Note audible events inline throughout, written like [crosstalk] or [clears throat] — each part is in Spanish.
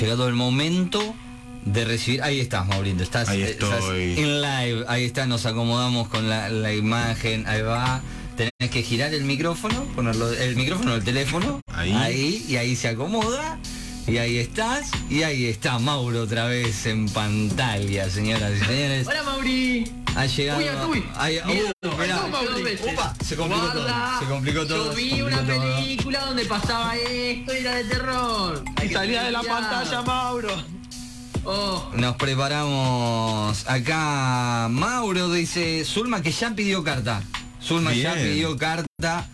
llegado el momento de recibir. Ahí estás, Maurito. Estás, Ahí eh, estás estoy. en live. Ahí está, nos acomodamos con la, la imagen. Ahí va. Tenés que girar el micrófono, ponerlo, el micrófono del teléfono. Ahí. y ahí se acomoda. Y ahí estás. Y ahí está Mauro otra vez en pantalla, señoras y señores. Hola Mauri. Ha llegado. Uy, uy. Ahí- Mauri. Upa, se complicó todo. Se complicó todo. Yo vi complicó una todo. película donde pasaba esto y era de terror. Hay Y salía de la pantalla, Mauro. Oh, Nos preparamos acá. Mauro dice, Zulma que ya pidió carta. Zulma ya pidió carta.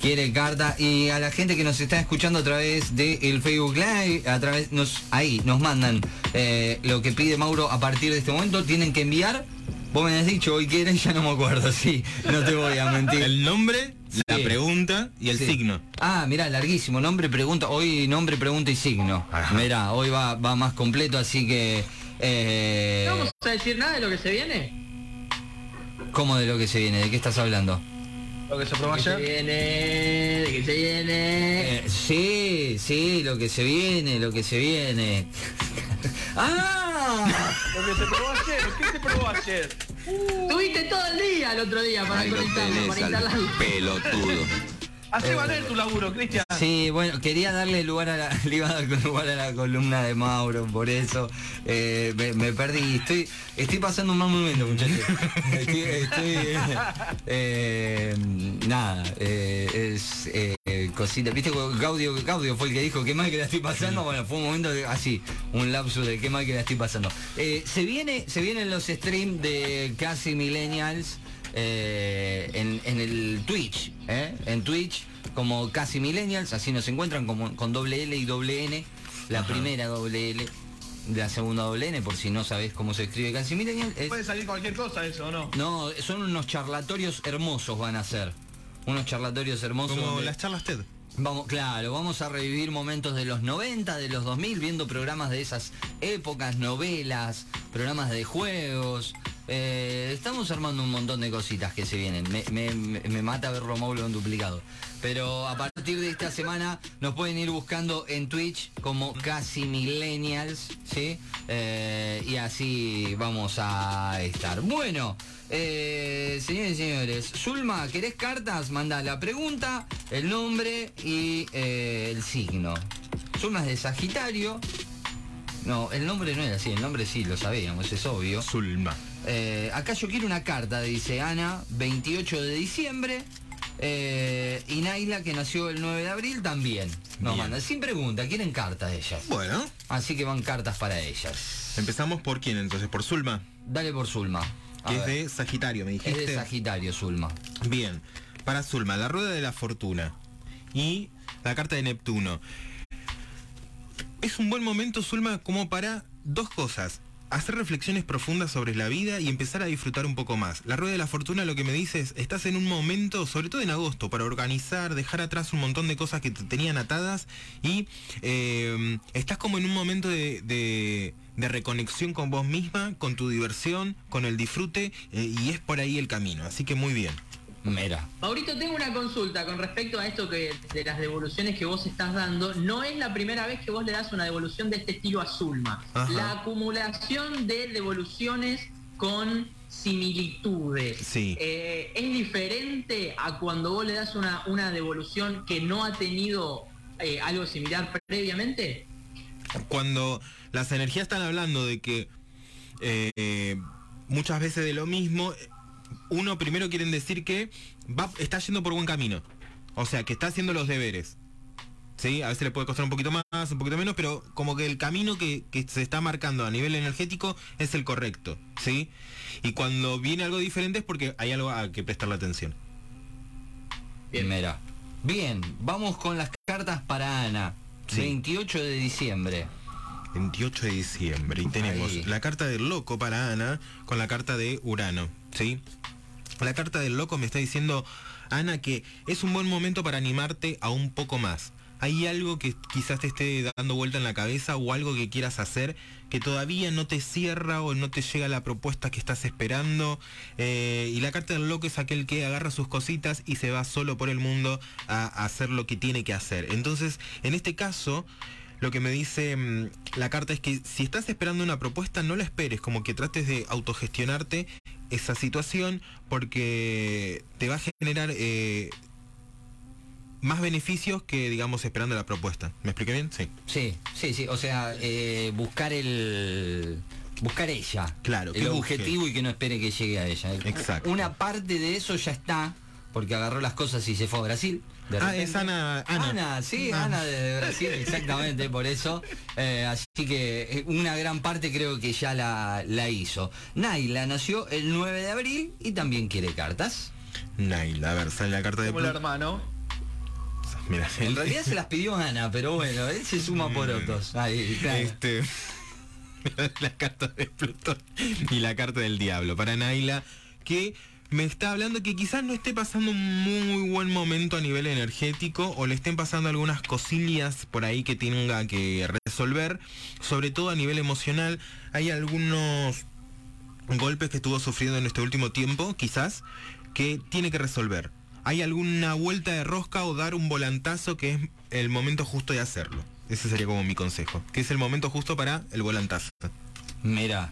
Quiere carta y a la gente que nos está escuchando a través del el Facebook Live, a través nos ahí nos mandan eh, lo que pide Mauro a partir de este momento, tienen que enviar. Vos me has dicho hoy que era y ya no me acuerdo, sí, no te voy a mentir. El nombre, la pregunta y el Sí. signo. Ah, mira, larguísimo. Nombre, pregunta. Hoy nombre, pregunta y signo. Ajá. Mira, hoy va, va más completo, así que. Eh, ¿No vamos a decir nada de lo que se viene? ¿Cómo de lo que se viene? ¿De qué estás hablando? Lo que se probó ¿De qué se ayer. viene? ¿De qué se viene? Eh, sí, sí, lo que se viene, lo que se viene. [laughs] ¡Ah! Lo que se probó ayer. ¿Qué se probó ayer? Tuviste todo el día el otro día para Ahí lo conectarlo, para al instalarlo. pelotudo. Hace valer tu laburo, Cristian. Sí, bueno, quería darle lugar a la, [laughs] le iba a dar lugar a la columna de Mauro, por eso eh, me, me perdí. Estoy, estoy pasando un mal momento, muchachos. [laughs] Estoy, estoy, eh, nada, eh, es eh, cosita. Viste, Gaudio, Gaudio fue el que dijo qué mal que la estoy pasando. Bueno, fue un momento de- así, un lapso de qué mal que la estoy pasando. Eh, se viene, se vienen los streams de casi millennials. eh, en, en el Twitch, ¿eh? en Twitch como casi millennials, así nos encuentran como, con doble L y doble N, la primera doble L, la segunda doble N, por si no sabés cómo se escribe casi millennials, es- Puede salir cualquier cosa eso, ¿o no? no, son unos charlatorios hermosos van a ser, unos charlatorios hermosos. Como las charlas TED. Vamos, claro, vamos a revivir momentos de los 90, de los 2000, viendo programas de esas épocas, novelas, programas de juegos. Eh, estamos armando un montón de cositas que se vienen. Me, me- me- me mata verlo a Mauro en duplicado. Pero a partir de esta semana nos pueden ir buscando en Twitch como casi millennials, ¿sí? Eh, y así vamos a estar. Bueno, eh, señores y señores, Zulma, ¿querés cartas? Manda la pregunta, el nombre y eh, el signo. Zulma es de Sagitario. No, el nombre no era así, el nombre sí, lo sabíamos, es obvio. Zulma. Eh, acá yo quiero una carta, dice Ana, 28 de diciembre. Eh, y Naila, que nació el 9 de abril, también. Nos Bien. mandan, sin pregunta, quieren cartas ellas. Bueno, Así que van cartas para ellas. empezamos por quién entonces, por Zulma, Dale por Zulma. A que es ver. de Sagitario, me Es dijiste. de Sagitario, Zulma. Bien, para Zulma, la rueda de la fortuna y la carta de Neptuno. Es un buen momento, Zulma, como para dos cosas. Hacer reflexiones profundas sobre la vida y empezar a disfrutar un poco más. La rueda de la fortuna lo que me dice es, estás en un momento, sobre todo en agosto, para organizar, dejar atrás un montón de cosas que te tenían atadas y eh, estás como en un momento de, de- de reconexión con vos misma, con tu diversión, con el disfrute eh, y es por ahí el camino. Así que muy bien. Mira. Maurito, tengo una consulta con respecto a esto que de las devoluciones que vos estás dando. No es la primera vez que vos le das una devolución de este estilo a Zulma. Ajá. La acumulación de devoluciones con similitudes. Sí. Eh, ¿Es diferente a cuando vos le das una, una devolución que no ha tenido eh, algo similar previamente? Cuando las energías están hablando de que eh, muchas veces de lo mismo, uno primero quieren decir que va, está yendo por buen camino. O sea, que está haciendo los deberes. ¿Sí? A veces le puede costar un poquito más, un poquito menos, pero como que el camino que, que se está marcando a nivel energético es el correcto. ¿Sí? Y cuando viene algo diferente es porque hay algo a que prestarle atención. Bien. Mira. Bien, vamos con las cartas para Ana. Sí. 28 de diciembre. 28 de diciembre y tenemos Ahí. la carta del loco para Ana con la carta de Urano, ¿sí? La carta del loco me está diciendo, Ana, que es un buen momento para animarte a un poco más. Hay algo que quizás te esté dando vuelta en la cabeza o algo que quieras hacer que todavía no te cierra o no te llega la propuesta que estás esperando. Eh, y la carta del loco es aquel que agarra sus cositas y se va solo por el mundo a, hacer lo que tiene que hacer. Entonces, en este caso, lo que me dice mm, la carta es que si estás esperando una propuesta, no la esperes, como que trates de autogestionarte esa situación porque te va a generar eh, más beneficios que, digamos, esperando la propuesta. ¿Me expliqué bien? Sí. Sí, sí, sí. O sea, eh, buscar el. Buscar ella. Claro, El busque. objetivo y que no espere que llegue a ella. Exacto. Una parte de eso ya está, porque agarró las cosas y se fue a Brasil. de Ah, repente. es Ana. Ana, Ana, sí, Ah. Ana de Brasil, exactamente, por eso. Eh, así que eh, una gran parte creo que ya la, la hizo. Naila nació el 9 de abril y también quiere cartas. Naila, a ver, sale la carta de Como el hermano. Mira, En realidad se las pidió Ana, pero bueno, él se suma por otros. Ahí, claro. Este. [laughs] la carta de Plutón y la carta del diablo para Naila, que me está hablando que quizás no esté pasando un muy buen momento a nivel energético o le estén pasando algunas cosillas por ahí que tenga que resolver, sobre todo a nivel emocional. Hay algunos golpes que estuvo sufriendo en este último tiempo, quizás, que tiene que resolver. Hay alguna vuelta de rosca o dar un volantazo que es el momento justo de hacerlo. Ese sería como mi consejo. Que es el momento justo para el volantazo. Mira,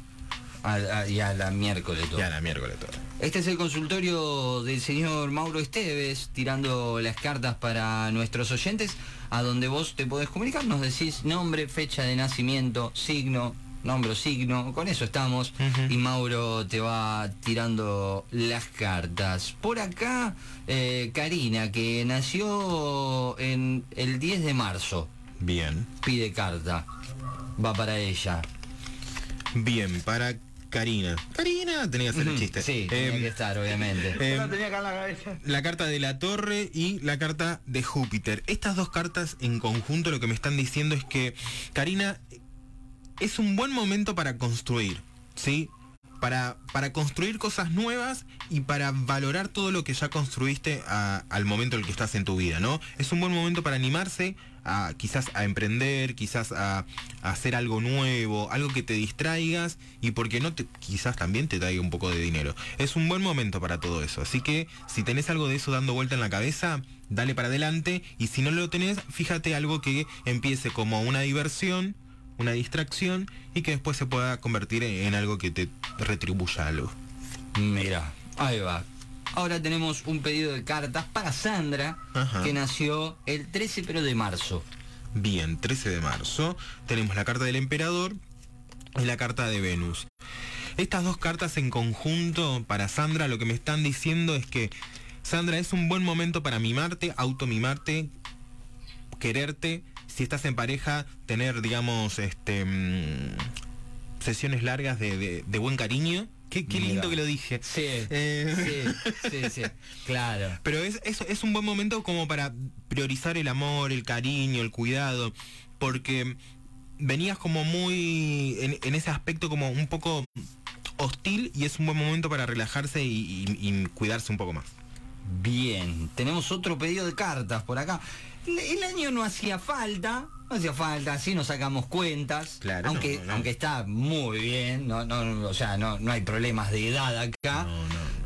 a, a- y a la miércoles todo. Ya la miércoles todo. Este es el consultorio del señor Mauro Esteves, tirando las cartas para nuestros oyentes, a donde vos te podés comunicar, nos decís nombre, fecha de nacimiento, signo, nombre o signo, con eso estamos, y Mauro te va tirando las cartas. Por acá, eh, Karina, que nació en el 10 de marzo, Bien. pide carta, va para ella. Bien, para Karina. Karina, tenía que hacer el chiste. Sí, tenía Em, que estar, obviamente. em, Yo la tenía acá en la cabeza. la carta de la torre y la carta de Júpiter. Estas dos cartas en conjunto lo que me están diciendo es que Karina es un buen momento para construir, ¿sí? Para, para construir cosas nuevas y para valorar todo lo que ya construiste al momento en el que estás en tu vida, ¿no? Es un buen momento para animarse a quizás a emprender, quizás a, hacer algo nuevo, algo que te distraigas y porque no quizás también te traiga un poco de dinero. Es un buen momento para todo eso. Así que si tenés algo de eso dando vuelta en la cabeza, dale para adelante y si no lo tenés, fíjate algo que empiece como una diversión, una distracción y que después se pueda convertir en, en algo que te retribuya algo. Mira, ahí va. Ahora tenemos un pedido de cartas para Sandra, Ajá. que nació el 13 pero de marzo. Bien, 13 de marzo tenemos la carta del emperador y la carta de Venus. Estas dos cartas en conjunto para Sandra lo que me están diciendo es que Sandra es un buen momento para mimarte, automimarte, quererte. Si estás en pareja, tener, digamos, este mm, sesiones largas de, de- de buen cariño. Qué, qué lindo que lo dije. Sí, Eh, sí, [laughs] sí, sí, claro. pero es, es, es un buen momento como para priorizar el amor, el cariño, el cuidado, porque venías como muy en, en ese aspecto como un poco hostil y es un buen momento para relajarse y, y- y cuidarse un poco más. Bien, tenemos otro pedido de cartas por acá. El- año no hacía falta, no hacía falta, así nos sacamos cuentas. Claro, aunque, no, no. aunque está muy bien, no, no, o sea, no, no hay problemas de edad acá.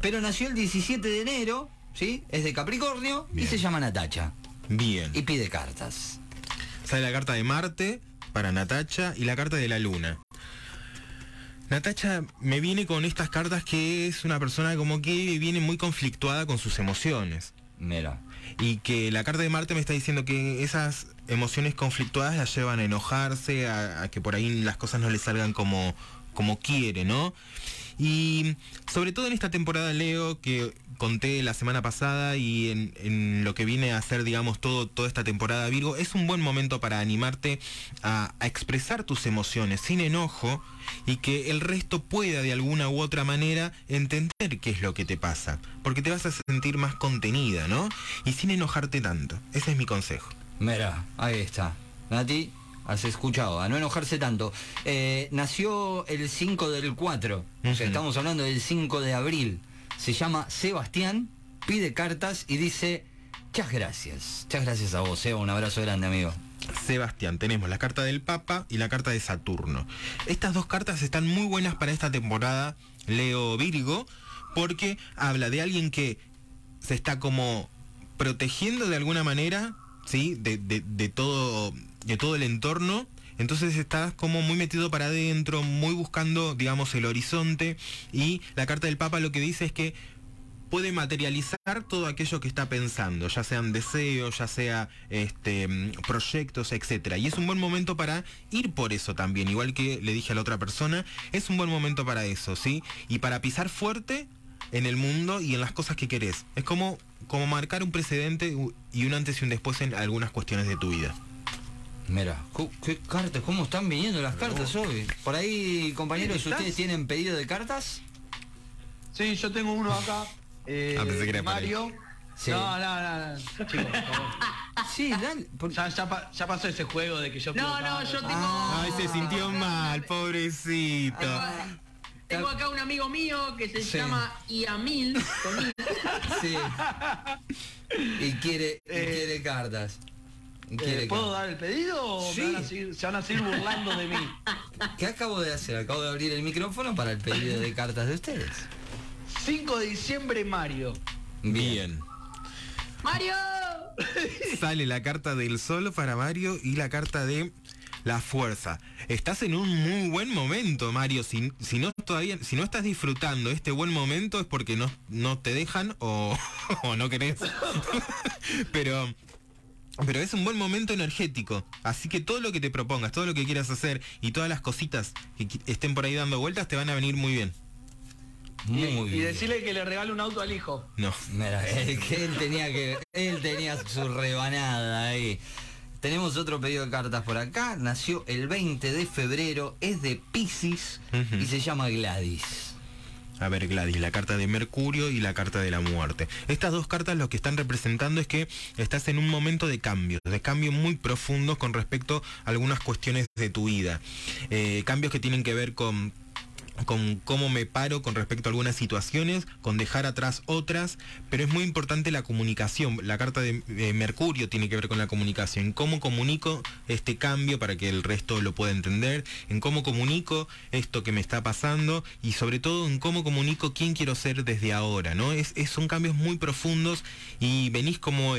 Pero nació el 17 de enero, ¿sí? Es de Capricornio y se llama Natacha. Bien. Y pide cartas. Sale la carta de Marte para Natacha y la carta de la Luna. Natacha me viene con estas cartas que es una persona como que viene muy conflictuada con sus emociones. Mira. Y que la carta de Marte me está diciendo que esas emociones conflictuadas las llevan a enojarse, a, a que por ahí las cosas no le salgan como, como quiere, ¿no? Y sobre todo en esta temporada Leo que conté la semana pasada y en, lo que viene a ser, digamos, todo, toda esta temporada Virgo, es un buen momento para animarte a, a expresar tus emociones sin enojo y que el resto pueda de alguna u otra manera entender qué es lo que te pasa, porque te vas a sentir más contenida, ¿no? Y sin enojarte tanto. Ese es mi consejo. Mira, ahí está. Nati, has escuchado, a no enojarse tanto. Eh, nació el 5 del 4, o sea, estamos hablando del 5 de abril. Se llama Sebastián, pide cartas y dice, muchas gracias. Muchas gracias a vos, Seba, un abrazo grande, amigo. Sebastián, tenemos la carta del Papa y la carta de Saturno. Estas dos cartas están muy buenas para esta temporada Leo Virgo porque habla de alguien que se está como protegiendo de alguna manera, ¿sí? De, de- de todo, de todo el entorno. Entonces estás como muy metido para adentro, muy buscando, digamos, el horizonte. Y la carta del Papa lo que dice es que puede materializar todo aquello que está pensando, ya sean deseos, ya sea este, proyectos, etcétera. Y es un buen momento para ir por eso también, igual que le dije a la otra persona, es un buen momento para eso, ¿sí? Y para pisar fuerte en el mundo y en las cosas que querés. Es como, como marcar un precedente y un antes y un después en algunas cuestiones de tu vida. Mira, qué cartas, cómo están viniendo las cartas hoy. Por ahí, compañeros. ¿ustedes tienen pedido de cartas? Sí, yo tengo uno acá. Eh, Ah, pensé que era Mario. Sí. No, no, no, no. Chicos, por favor. [laughs] Sí, dale. por- Ya, ya, pa- ya pasó ese juego de que yo No, no, yo tengo. Ah. Ay, se sintió mal, pobrecito. Tengo, tengo acá un amigo mío que se Sí. llama Iamil. con. Sí. [laughs] Y quiere, y Eh, quiere cartas. Eh, ¿Puedo dar el pedido o Sí. me van a seguir- se van a seguir burlando de mí? [laughs] ¿Qué acabo de hacer? Acabo de abrir el micrófono para el pedido de cartas de ustedes. 5 de diciembre, Mario. Bien. ¡Mario! [laughs] Sale la carta del sol para Mario y la carta de la fuerza. Estás en un muy buen momento, Mario. Si, si no todavía, si no estás disfrutando este buen momento es porque no, no te dejan o, [laughs] o no querés. Pero pero es un buen momento energético. Así que todo lo que te propongas, todo lo que quieras hacer y todas las cositas que estén por ahí dando vueltas te van a venir muy bien. Muy y, bien. y decirle que le regale un auto al hijo. No. Mira, él, que él tenía que. Él tenía su rebanada ahí. Tenemos otro pedido de cartas por acá. Nació el 20 de febrero, es de Pisces y se llama Gladys. A ver, Gladys, la carta de Mercurio y la carta de la muerte. Estas dos cartas lo que están representando es que estás en un momento de cambio, de cambio muy profundos con respecto a algunas cuestiones de tu vida. Eh, cambios que tienen que ver con con cómo me paro con respecto a algunas situaciones, con dejar atrás otras, pero es muy importante la comunicación. La carta de Mercurio tiene que ver con la comunicación, cómo comunico este cambio para que el resto lo pueda entender, en cómo comunico esto que me está pasando y sobre todo en cómo comunico quién quiero ser desde ahora, ¿no? Es- son cambios muy profundos y venís como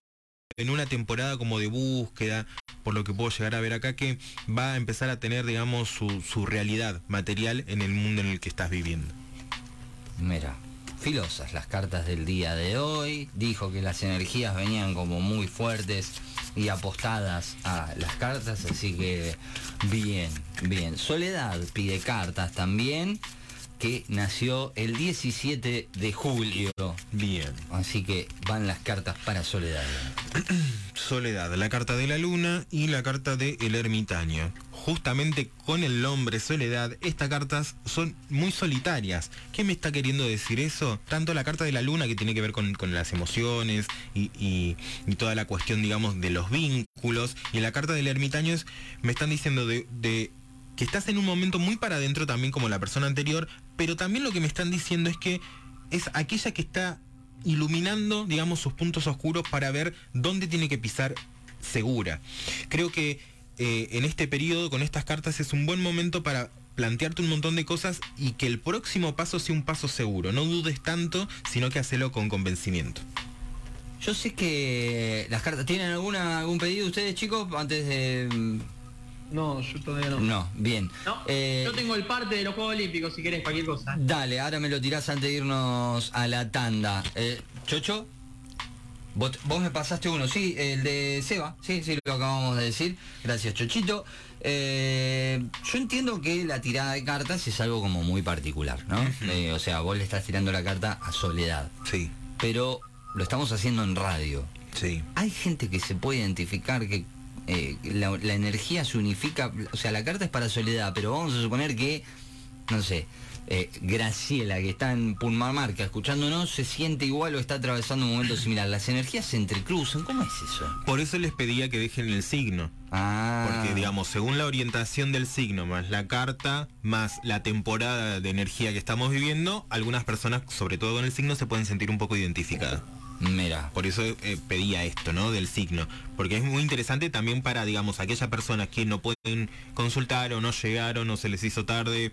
en una temporada como de búsqueda, por lo que puedo llegar a ver acá, que va a empezar a tener, digamos, su, su realidad material en el mundo en el que estás viviendo. Mira, filosas las cartas del día de hoy. Dijo que las energías venían como muy fuertes y apostadas a las cartas, así que bien, bien. Soledad pide cartas también, que nació el 17 de julio. Bien. Así que van las cartas para Soledad. [clears throat] Soledad, la carta de la luna y la carta de el ermitaño. Justamente con el nombre Soledad, estas cartas son muy solitarias. ¿Qué me está queriendo decir eso? Tanto la carta de la luna que tiene que ver con, con las emociones y, y- y toda la cuestión, digamos, de los vínculos. Y la carta del ermitaño es, me están diciendo de, de que estás en un momento muy para adentro también como la persona anterior, pero también lo que me están diciendo es que es aquella que está iluminando, digamos, sus puntos oscuros para ver dónde tiene que pisar segura. Creo que eh, en este periodo, con estas cartas, es un buen momento para plantearte un montón de cosas y que el próximo paso sea un paso seguro. No dudes tanto, sino que hacelo con convencimiento. Yo sé que las cartas. ¿Tienen alguna algún pedido ustedes, chicos? Antes de. No, yo todavía no. No, bien. No, Eh, yo tengo el parte de los Juegos Olímpicos, si querés, cualquier cosa. Dale, ahora me lo tirás antes de irnos a la tanda. Eh, Chocho, vos, vos me pasaste uno, sí, el de Seba, sí, sí, lo acabamos de decir. Gracias, Chochito. Eh, yo entiendo que la tirada de cartas es algo como muy particular, ¿no? Eh, o sea, vos le estás tirando la carta a Soledad, Sí, pero lo estamos haciendo en radio. sí. Hay gente que se puede identificar que eh, la, la energía se unifica, o sea, la carta es para soledad, pero vamos a suponer que, no sé, eh, Graciela, que está en Purmamarca escuchándonos, se siente igual o está atravesando un momento similar. Las energías se entrecruzan, ¿cómo es eso? Por eso les pedía que dejen el signo. Ah, Porque, digamos, según la orientación del signo, más la carta, más la temporada de energía que estamos viviendo, algunas personas, sobre todo con el signo, se pueden sentir un poco identificadas. Mira, Por eso eh, pedía esto, ¿no? Del signo. Porque es muy interesante también para, digamos, aquellas personas que no pueden consultar o no llegaron o se les hizo tarde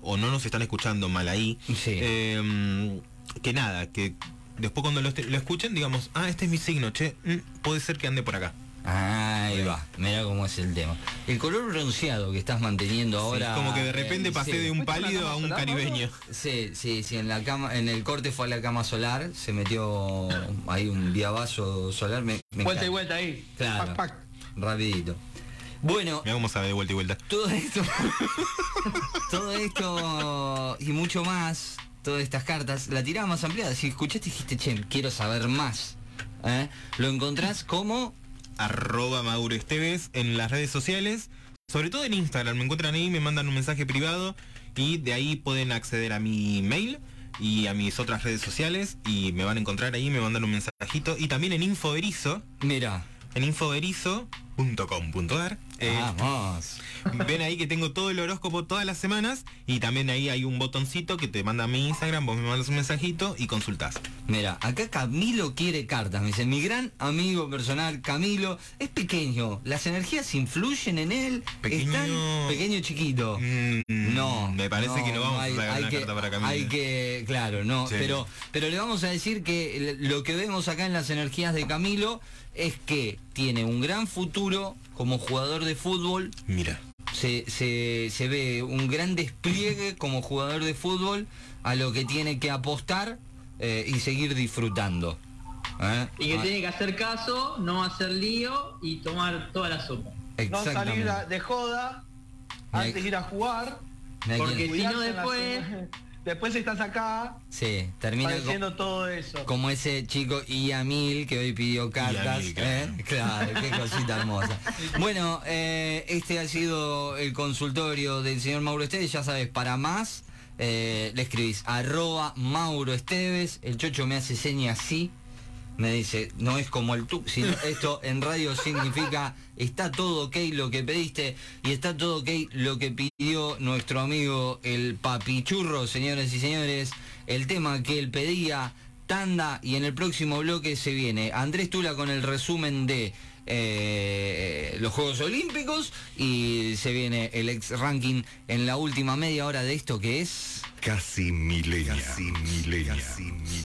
o no nos están escuchando mal ahí. Sí. Eh, que nada, que después cuando lo, lo escuchen, digamos, ah, este es mi signo, che, mm, puede ser que ande por acá. Ahí va, mira cómo es el tema. El color bronceado que estás manteniendo Sí, ahora. como que de repente eh, pasé sí. de un ¿Fuiste a la pálido a un solar, caribeño. Sí, sí, sí, en la cama, en el corte fue a la cama solar, se metió ahí un viavazo solar, me, me Vuelta y vuelta ahí. Claro. Pac, pac. Rapidito. Bueno, Mira cómo sabe de vuelta y vuelta. todo esto, [laughs] todo esto y mucho más, todas estas cartas, la tirada más ampliada. Si escuchaste dijiste, che, quiero saber más. ¿eh? Lo encontrás como arroba Mauro Esteves en las redes sociales, sobre todo en Instagram, me encuentran ahí, me mandan un mensaje privado y de ahí pueden acceder a mi mail y a mis otras redes sociales y me van a encontrar ahí, me mandan un mensajito y también en Infoberizo, Mira, en infoberizo.com.ar. eh, vamos. Ven ahí que tengo todo el horóscopo todas las semanas y también ahí hay un botoncito que te manda a mi Instagram, vos me mandas un mensajito y consultás. Mira, acá Camilo quiere cartas. Me dice, mi gran amigo personal, Camilo, es pequeño. Las energías influyen en él. Pequeño. Están pequeño chiquito. Mm, No. Me parece que no vamos hay- a sacar una que- carta para Camilo. Hay que, claro, no. Sí. Pero, pero le vamos a decir que lo que vemos acá en las energías de Camilo es que tiene un gran futuro como jugador de fútbol. Mira. Se, se, se ve un gran despliegue como jugador de fútbol a lo que tiene que apostar eh, y seguir disfrutando. ¿Eh? Y que Ah, tiene que hacer caso, no hacer lío y tomar toda la sopa. No salir de joda antes de ir a jugar. Porque si no después-. Después estás acá Sí, termina padeciendo todo eso. como ese chico Iamil que hoy pidió cartas. Iamil, ¿eh? Claro, qué cosita hermosa. [laughs] Bueno, eh, este ha sido el consultorio del señor Mauro Esteves. Ya sabes, para más eh, le escribís arroba Mauro Esteves. El chocho me hace señas así. Me dice, no es como el tú, sino esto en radio significa está todo ok lo que pediste y está todo ok lo que pidió nuestro amigo el papichurro, señoras y señores. El tema que él pedía, tanda, y en el próximo bloque se viene Andrés Tula con el resumen de eh, los Juegos Olímpicos y se viene el ex ranking en la última media hora de esto que es... Casi milenia. Casi milenia.